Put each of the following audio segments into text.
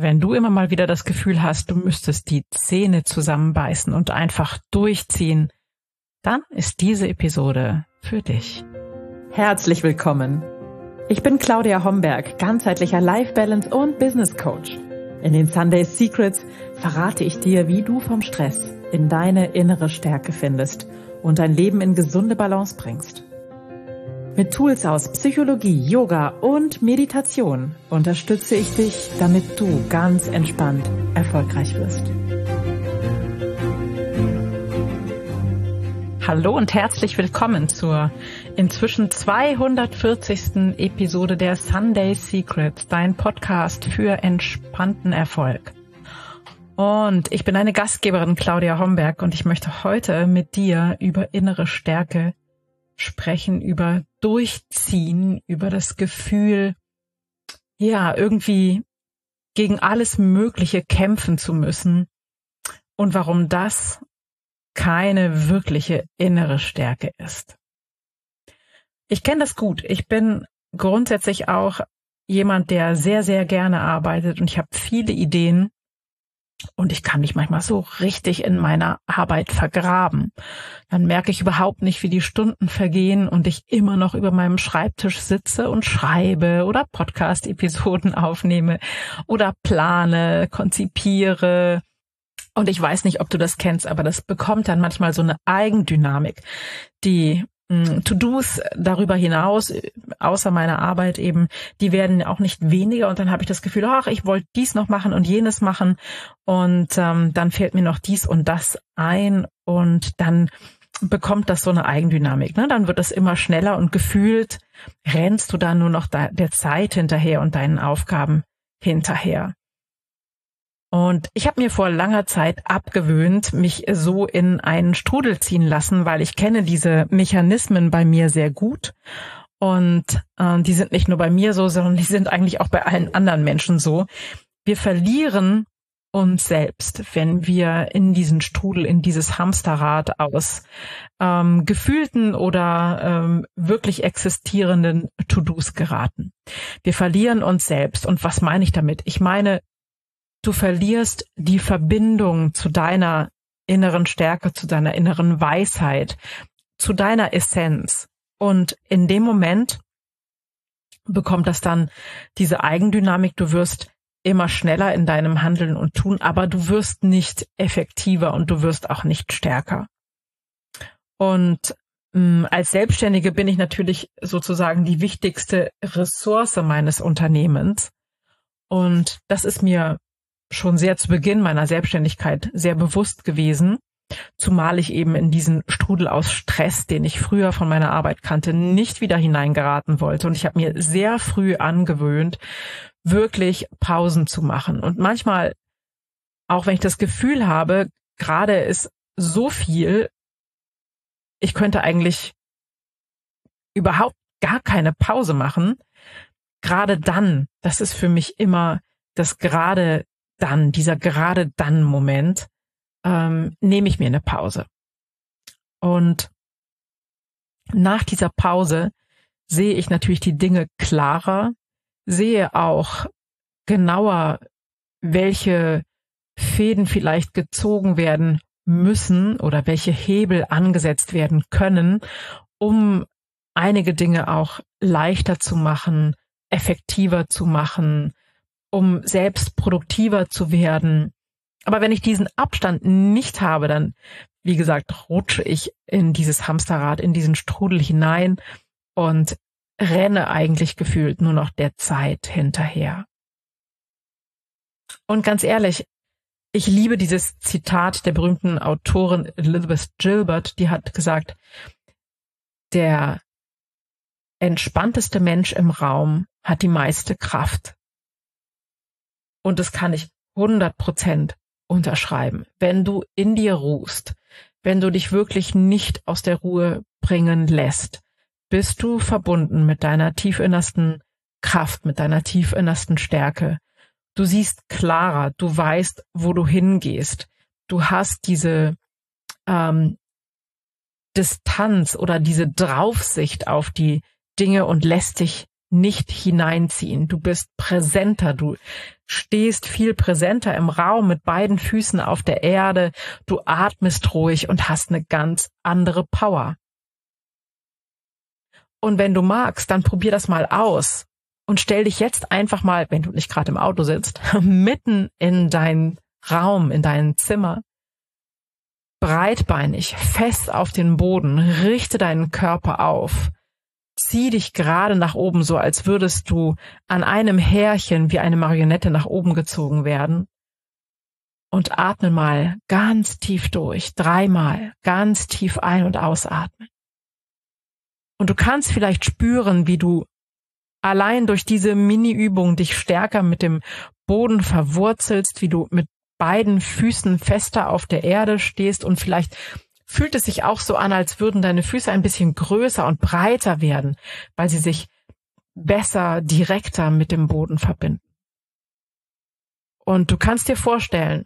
Wenn du immer mal wieder das Gefühl hast, du müsstest die Zähne zusammenbeißen und einfach durchziehen, dann ist diese Episode für dich. Herzlich willkommen. Ich bin Claudia Homberg, ganzheitlicher Life Balance und Business Coach. In den Sunday Secrets verrate ich dir, wie du vom Stress in deine innere Stärke findest und dein Leben in gesunde Balance bringst. Mit Tools aus Psychologie, Yoga und Meditation unterstütze ich dich, damit du ganz entspannt erfolgreich wirst. Hallo und herzlich willkommen zur inzwischen 240. Episode der Sunday Secrets, dein Podcast für entspannten Erfolg. Und ich bin eine Gastgeberin Claudia Homberg und ich möchte heute mit dir über innere Stärke sprechen, über Durchziehen, über das Gefühl, ja, irgendwie gegen alles Mögliche kämpfen zu müssen und warum das keine wirkliche innere Stärke ist. Ich kenne das gut. Ich bin grundsätzlich auch jemand, der sehr, sehr gerne arbeitet und ich habe viele Ideen und ich kann mich manchmal so richtig in meiner Arbeit vergraben. Dann merke ich überhaupt nicht, wie die Stunden vergehen und ich immer noch über meinem Schreibtisch sitze und schreibe oder Podcast-Episoden aufnehme oder plane, konzipiere. Und ich weiß nicht, ob du das kennst, aber das bekommt dann manchmal so eine Eigendynamik, die To-Dos darüber hinaus, außer meiner Arbeit eben, die werden auch nicht weniger und dann habe ich das Gefühl, ach, ich wollte dies noch machen und jenes machen und ähm, dann fällt mir noch dies und das ein und dann bekommt das so eine Eigendynamik. Ne? Dann wird das immer schneller und gefühlt rennst du dann nur noch der Zeit hinterher und deinen Aufgaben hinterher. Und ich habe mir vor langer Zeit abgewöhnt, mich so in einen Strudel ziehen lassen, weil ich kenne diese Mechanismen bei mir sehr gut. Und äh, die sind nicht nur bei mir so, sondern die sind eigentlich auch bei allen anderen Menschen so. Wir verlieren uns selbst, wenn wir in diesen Strudel, in dieses Hamsterrad aus ähm, gefühlten oder ähm, wirklich existierenden To-Dos geraten. Wir verlieren uns selbst. Und was meine ich damit? Ich meine, du verlierst die Verbindung zu deiner inneren Stärke, zu deiner inneren Weisheit, zu deiner Essenz. Und in dem Moment bekommt das dann diese Eigendynamik. Du wirst immer schneller in deinem Handeln und Tun, aber du wirst nicht effektiver und du wirst auch nicht stärker. Und mh, mm, als Selbstständige bin ich natürlich sozusagen die wichtigste Ressource meines Unternehmens. Und das ist mir schon sehr zu Beginn meiner Selbstständigkeit sehr bewusst gewesen, zumal ich eben in diesen Strudel aus Stress, den ich früher von meiner Arbeit kannte, nicht wieder hineingeraten wollte. Und ich habe mir sehr früh angewöhnt, wirklich Pausen zu machen. Und manchmal, auch wenn ich das Gefühl habe, gerade ist so viel, ich könnte eigentlich überhaupt gar keine Pause machen, gerade dann, das ist für mich immer das gerade dann, dieser gerade dann Moment, ähm, nehme ich mir eine Pause. Und nach dieser Pause sehe ich natürlich die Dinge klarer, sehe auch genauer, welche Fäden vielleicht gezogen werden müssen oder welche Hebel angesetzt werden können, um einige Dinge auch leichter zu machen, effektiver zu machen, um selbst produktiver zu werden. Aber wenn ich diesen Abstand nicht habe, dann, wie gesagt, rutsche ich in dieses Hamsterrad, in diesen Strudel hinein und renne eigentlich gefühlt nur noch der Zeit hinterher. Und ganz ehrlich, ich liebe dieses Zitat der berühmten Autorin Elizabeth Gilbert, die hat gesagt, der entspannteste Mensch im Raum hat die meiste Kraft. Und das kann ich 100 Prozent unterschreiben. Wenn du in dir ruhst, wenn du dich wirklich nicht aus der Ruhe bringen lässt, bist du verbunden mit deiner tiefinnersten Kraft, mit deiner tiefinnersten Stärke. Du siehst klarer, du weißt, wo du hingehst. Du hast diese ähm, Distanz oder diese Draufsicht auf die Dinge und lässt dich nicht hineinziehen. Du bist präsenter, du stehst viel präsenter im Raum mit beiden Füßen auf der Erde, du atmest ruhig und hast eine ganz andere Power. Und wenn du magst, dann probier das mal aus und stell dich jetzt einfach mal, wenn du nicht gerade im Auto sitzt, mitten in dein Raum, in dein Zimmer, breitbeinig, fest auf den Boden, richte deinen Körper auf, zieh dich gerade nach oben, so als würdest du an einem Härchen wie eine Marionette nach oben gezogen werden. Und atme mal ganz tief durch, dreimal ganz tief ein- und ausatmen. Und du kannst vielleicht spüren, wie du allein durch diese Mini-Übung dich stärker mit dem Boden verwurzelst, wie du mit beiden Füßen fester auf der Erde stehst und vielleicht fühlt es sich auch so an, als würden deine Füße ein bisschen größer und breiter werden, weil sie sich besser, direkter mit dem Boden verbinden. Und du kannst dir vorstellen,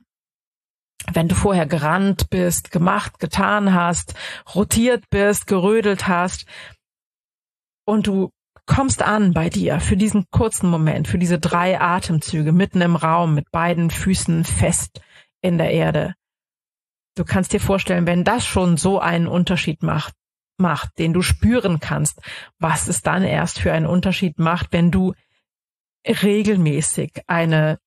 wenn du vorher gerannt bist, gemacht, getan hast, rotiert bist, gerödelt hast und du kommst an bei dir für diesen kurzen Moment, für diese drei Atemzüge mitten im Raum mit beiden Füßen fest in der Erde. Du kannst dir vorstellen, wenn das schon so einen Unterschied macht, macht, den du spüren kannst, was es dann erst für einen Unterschied macht, wenn du regelmäßig eine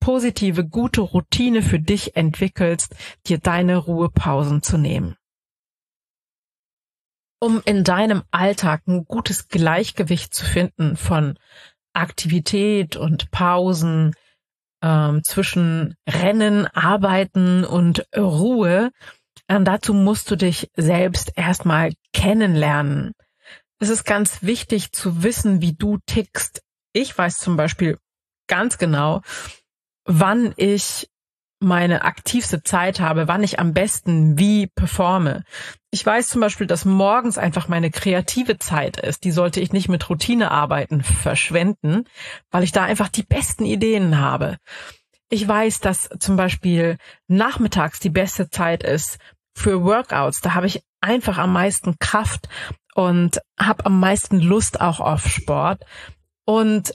positive, gute Routine für dich entwickelst, dir deine Ruhepausen zu nehmen. Um in deinem Alltag ein gutes Gleichgewicht zu finden von Aktivität und Pausen ähm, zwischen Rennen, Arbeiten und Ruhe. Ähm, dazu musst du dich selbst erstmal kennenlernen. Es ist ganz wichtig zu wissen, wie du tickst. Ich weiß zum Beispiel ganz genau, wann ich meine aktivste Zeit habe, wann ich am besten wie performe. Ich weiß zum Beispiel, dass morgens einfach meine kreative Zeit ist. Die sollte ich nicht mit Routinearbeiten verschwenden, weil ich da einfach die besten Ideen habe. Ich weiß, dass zum Beispiel nachmittags die beste Zeit ist für Workouts. Da habe ich einfach am meisten Kraft und habe am meisten Lust auch auf Sport. Und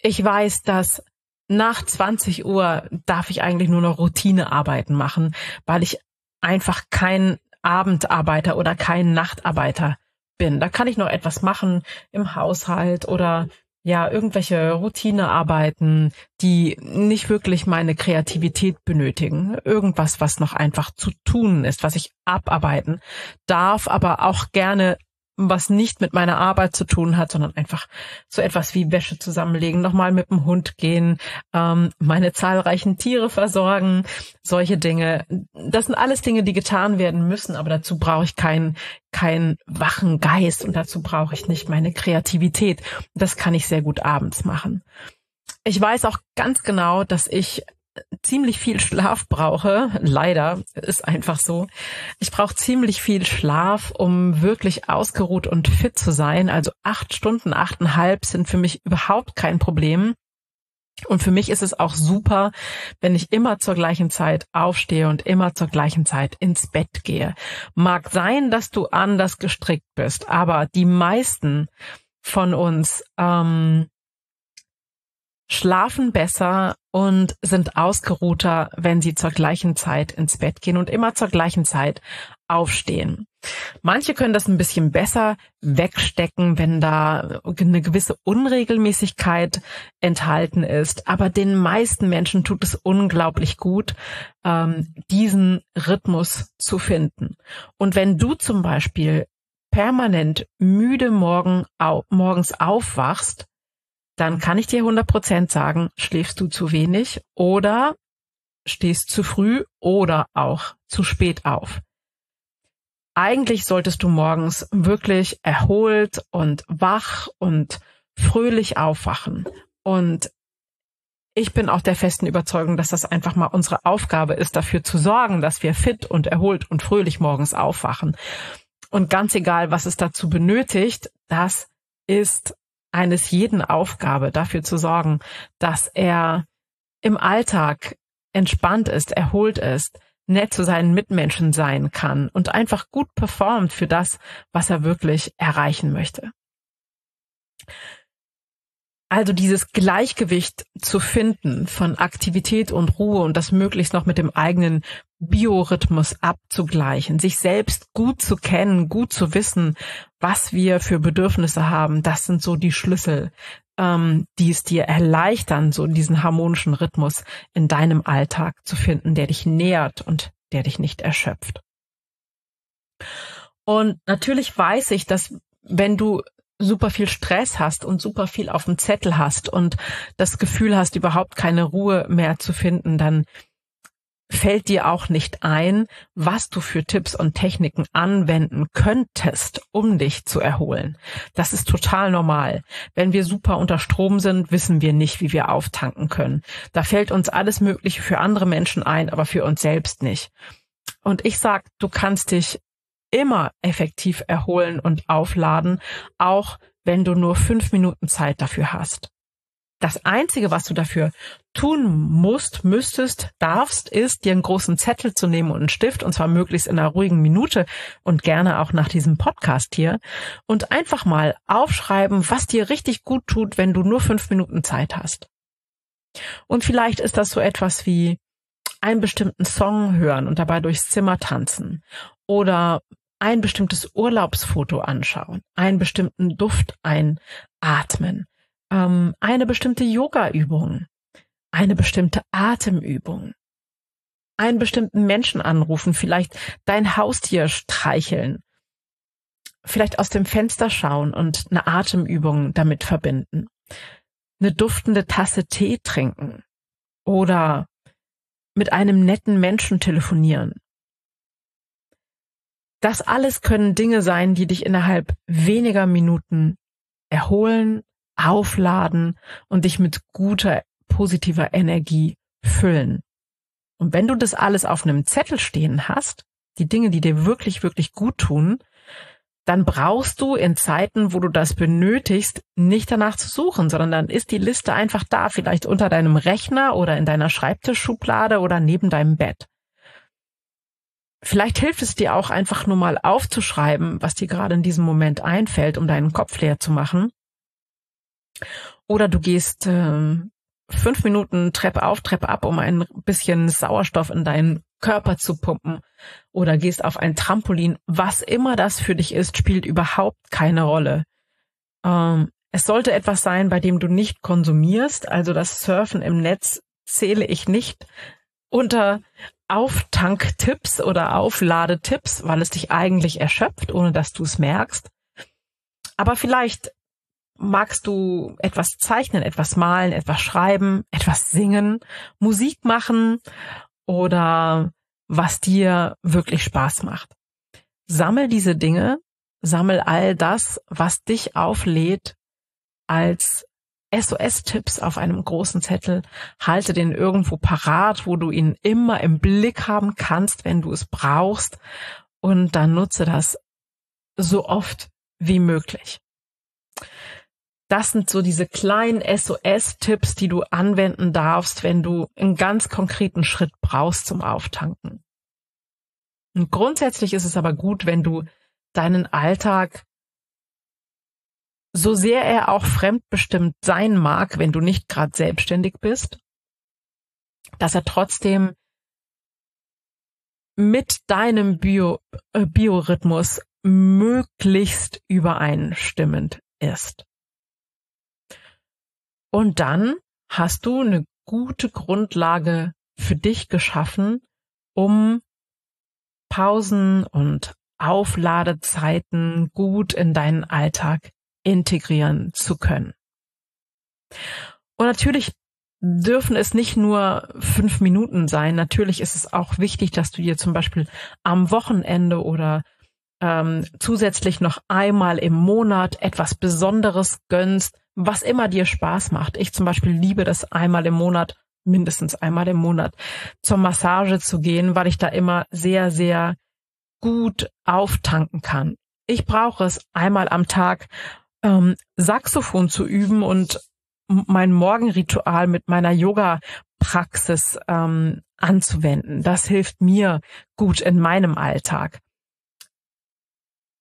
ich weiß, dass nach 20 Uhr darf ich eigentlich nur noch Routinearbeiten machen, weil ich einfach kein Abendarbeiter oder kein Nachtarbeiter bin. Da kann ich noch etwas machen im Haushalt oder ja, irgendwelche Routinearbeiten, die nicht wirklich meine Kreativität benötigen. Irgendwas, was noch einfach zu tun ist, was ich abarbeiten darf, aber auch gerne was nicht mit meiner Arbeit zu tun hat, sondern einfach so etwas wie Wäsche zusammenlegen, nochmal mit dem Hund gehen, ähm, meine zahlreichen Tiere versorgen, solche Dinge. Das sind alles Dinge, die getan werden müssen, aber dazu brauche ich keinen keinen wachen Geist und dazu brauche ich nicht meine Kreativität. Das kann ich sehr gut abends machen. Ich weiß auch ganz genau, dass ich ziemlich viel Schlaf brauche. Leider ist einfach so. Ich brauche ziemlich viel Schlaf, um wirklich ausgeruht und fit zu sein. Also acht Stunden, achteinhalb sind für mich überhaupt kein Problem. Und für mich ist es auch super, wenn ich immer zur gleichen Zeit aufstehe und immer zur gleichen Zeit ins Bett gehe. Mag sein, dass du anders gestrickt bist, aber die meisten von uns ähm, schlafen besser und sind ausgeruhter, wenn sie zur gleichen Zeit ins Bett gehen und immer zur gleichen Zeit aufstehen. Manche können das ein bisschen besser wegstecken, wenn da eine gewisse Unregelmäßigkeit enthalten ist. Aber den meisten Menschen tut es unglaublich gut, ähm, diesen Rhythmus zu finden. Und wenn du zum Beispiel permanent müde morgen, morgens aufwachst, dann kann ich dir 100% sagen, schläfst du zu wenig oder stehst zu früh oder auch zu spät auf. Eigentlich solltest du morgens wirklich erholt und wach und fröhlich aufwachen. Und ich bin auch der festen Überzeugung, dass das einfach mal unsere Aufgabe ist, dafür zu sorgen, dass wir fit und erholt und fröhlich morgens aufwachen. Und ganz egal, was es dazu benötigt, das ist eines jeden Aufgabe, dafür zu sorgen, dass er im Alltag entspannt ist, erholt ist, nett zu seinen Mitmenschen sein kann und einfach gut performt für das, was er wirklich erreichen möchte. Also dieses Gleichgewicht zu finden von Aktivität und Ruhe und das möglichst noch mit dem eigenen Biorhythmus abzugleichen, sich selbst gut zu kennen, gut zu wissen, was wir für Bedürfnisse haben, das sind so die Schlüssel, ähm, die es dir erleichtern, so diesen harmonischen Rhythmus in deinem Alltag zu finden, der dich nährt und der dich nicht erschöpft. Und natürlich weiß ich, dass wenn du super viel Stress hast und super viel auf dem Zettel hast und das Gefühl hast, überhaupt keine Ruhe mehr zu finden, dann fällt dir auch nicht ein, was du für Tipps und Techniken anwenden könntest, um dich zu erholen. Das ist total normal. Wenn wir super unter Strom sind, wissen wir nicht, wie wir auftanken können. Da fällt uns alles Mögliche für andere Menschen ein, aber für uns selbst nicht. Und ich sag, du kannst dich immer effektiv erholen und aufladen, auch wenn du nur fünf Minuten Zeit dafür hast. Das Einzige, was du dafür tun musst, müsstest, darfst, ist, dir einen großen Zettel zu nehmen und einen Stift, und zwar möglichst in einer ruhigen Minute und gerne auch nach diesem Podcast hier, und einfach mal aufschreiben, was dir richtig gut tut, wenn du nur fünf Minuten Zeit hast. Und vielleicht ist das so etwas wie einen bestimmten Song hören und dabei durchs Zimmer tanzen. Oder ein bestimmtes Urlaubsfoto anschauen, einen bestimmten Duft einatmen, ähm, eine bestimmte Yoga-Übung, eine bestimmte Atemübung, einen bestimmten Menschen anrufen, vielleicht dein Haustier streicheln, vielleicht aus dem Fenster schauen und eine Atemübung damit verbinden, eine duftende Tasse Tee trinken oder mit einem netten Menschen telefonieren. Das alles können Dinge sein, die dich innerhalb weniger Minuten erholen, aufladen und dich mit guter, positiver Energie füllen. Und wenn du das alles auf einem Zettel stehen hast, die Dinge, die dir wirklich, wirklich gut tun, dann brauchst du in Zeiten, wo du das benötigst, nicht danach zu suchen, sondern dann ist die Liste einfach da, vielleicht unter deinem Rechner oder in deiner Schreibtischschublade oder neben deinem Bett. Vielleicht hilft es dir auch einfach nur mal aufzuschreiben, was dir gerade in diesem Moment einfällt, um deinen Kopf leer zu machen. Oder du gehst äh, fünf Minuten Treppe auf, Treppe ab, um ein bisschen Sauerstoff in deinen Körper zu pumpen. Oder gehst auf ein Trampolin. Was immer das für dich ist, spielt überhaupt keine Rolle. Ähm, es sollte etwas sein, bei dem du nicht konsumierst. Also das Surfen im Netz zähle ich nicht unter Auftanktipps oder Aufladetipps, weil es dich eigentlich erschöpft, ohne dass du es merkst. Aber vielleicht magst du etwas zeichnen, etwas malen, etwas schreiben, etwas singen, Musik machen oder was dir wirklich Spaß macht. Sammel diese Dinge, sammel all das, was dich auflädt als SOS-Tipps auf einem großen Zettel. Halte den irgendwo parat, wo du ihn immer im Blick haben kannst, wenn du es brauchst. Und dann nutze das so oft wie möglich. Das sind so diese kleinen SOS-Tipps, die du anwenden darfst, wenn du einen ganz konkreten Schritt brauchst zum Auftanken. Und grundsätzlich ist es aber gut, wenn du deinen Alltag so sehr er auch fremdbestimmt sein mag, wenn du nicht gerade selbstständig bist, dass er trotzdem mit deinem Bio, äh, Biorhythmus möglichst übereinstimmend ist. Und dann hast du eine gute Grundlage für dich geschaffen, um Pausen und Aufladezeiten gut in deinen Alltag integrieren zu können. Und natürlich dürfen es nicht nur fünf Minuten sein. Natürlich ist es auch wichtig, dass du dir zum Beispiel am Wochenende oder ähm, zusätzlich noch einmal im Monat etwas Besonderes gönnst, was immer dir Spaß macht. Ich zum Beispiel liebe das einmal im Monat, mindestens einmal im Monat, zur Massage zu gehen, weil ich da immer sehr, sehr gut auftanken kann. Ich brauche es einmal am Tag, ähm, Saxophon zu üben und mein Morgenritual mit meiner Yoga-Praxis ähm, anzuwenden. Das hilft mir gut in meinem Alltag.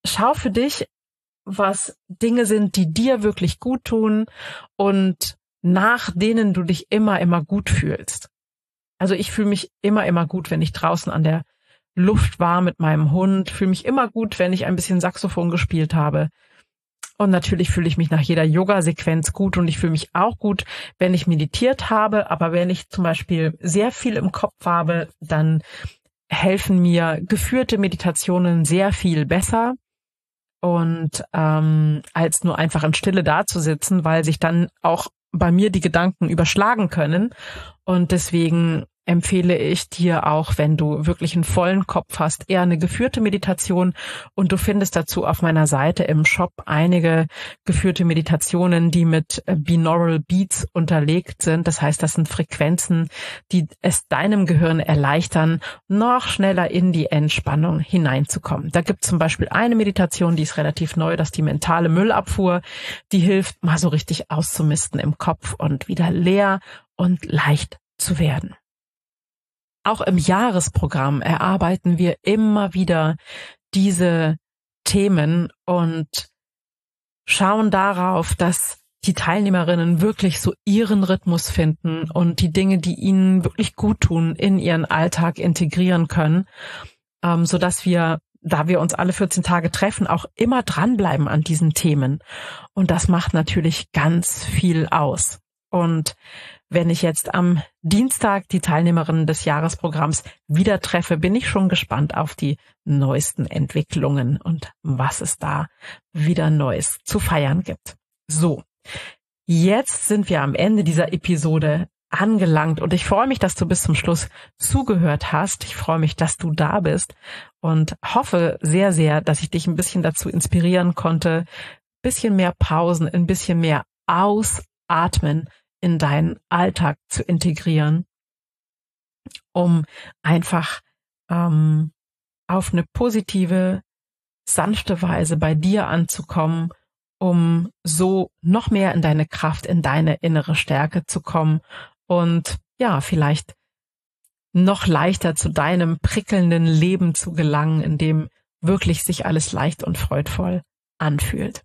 Schau für dich, was Dinge sind, die dir wirklich gut tun und nach denen du dich immer, immer gut fühlst. Also ich fühle mich immer, immer gut, wenn ich draußen an der Luft war mit meinem Hund, fühle mich immer gut, wenn ich ein bisschen Saxophon gespielt habe. Und natürlich fühle ich mich nach jeder Yoga-Sequenz gut und ich fühle mich auch gut, wenn ich meditiert habe. Aber wenn ich zum Beispiel sehr viel im Kopf habe, dann helfen mir geführte Meditationen sehr viel besser und ähm, als nur einfach in Stille dazusitzen, weil sich dann auch bei mir die Gedanken überschlagen können. Und deswegen empfehle ich dir auch, wenn du wirklich einen vollen Kopf hast, eher eine geführte Meditation und du findest dazu auf meiner Seite im Shop einige geführte Meditationen, die mit äh, binaural Beats unterlegt sind. Das heißt, das sind Frequenzen, die es deinem Gehirn erleichtern, noch schneller in die Entspannung hineinzukommen. Da gibt es zum Beispiel eine Meditation, die ist relativ neu, das ist die mentale Müllabfuhr, die hilft, mal so richtig auszumisten im Kopf und wieder leer und leicht zu werden. Auch im Jahresprogramm erarbeiten wir immer wieder diese Themen und schauen darauf, dass die Teilnehmerinnen wirklich so ihren Rhythmus finden und die Dinge, die ihnen wirklich gut tun, in ihren Alltag integrieren können, ähm, so dass wir, da wir uns alle 14 Tage treffen, auch immer dranbleiben an diesen Themen. Und das macht natürlich ganz viel aus. Und wenn ich jetzt am Dienstag die Teilnehmerinnen des Jahresprogramms wieder treffe, bin ich schon gespannt auf die neuesten Entwicklungen und was es da wieder Neues zu feiern gibt. So, jetzt sind wir am Ende dieser Episode angelangt und ich freue mich, dass du bis zum Schluss zugehört hast. Ich freue mich, dass du da bist und hoffe sehr, sehr, dass ich dich ein bisschen dazu inspirieren konnte, bisschen mehr Pausen, ein bisschen mehr ausatmen in deinen Alltag zu integrieren, um einfach ähm, auf eine positive, sanfte Weise bei dir anzukommen, um so noch mehr in deine Kraft, in deine innere Stärke zu kommen und ja, vielleicht noch leichter zu deinem prickelnden Leben zu gelangen, in dem wirklich sich alles leicht und freudvoll anfühlt.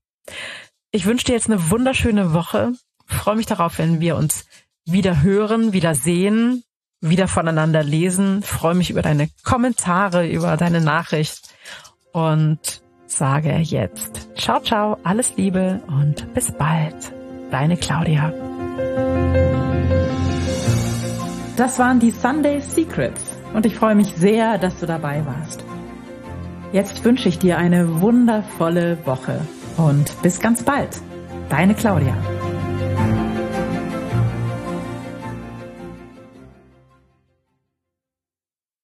Ich wünsche dir jetzt eine wunderschöne Woche freue mich darauf, wenn wir uns wieder hören, wieder sehen, wieder voneinander lesen. Freue mich über deine Kommentare, über deine Nachricht und sage jetzt ciao, ciao, alles Liebe und bis bald. Deine Claudia. Das waren die Sunday Secrets und ich freue mich sehr, dass du dabei warst. Jetzt wünsche ich dir eine wundervolle Woche und bis ganz bald. Deine Claudia.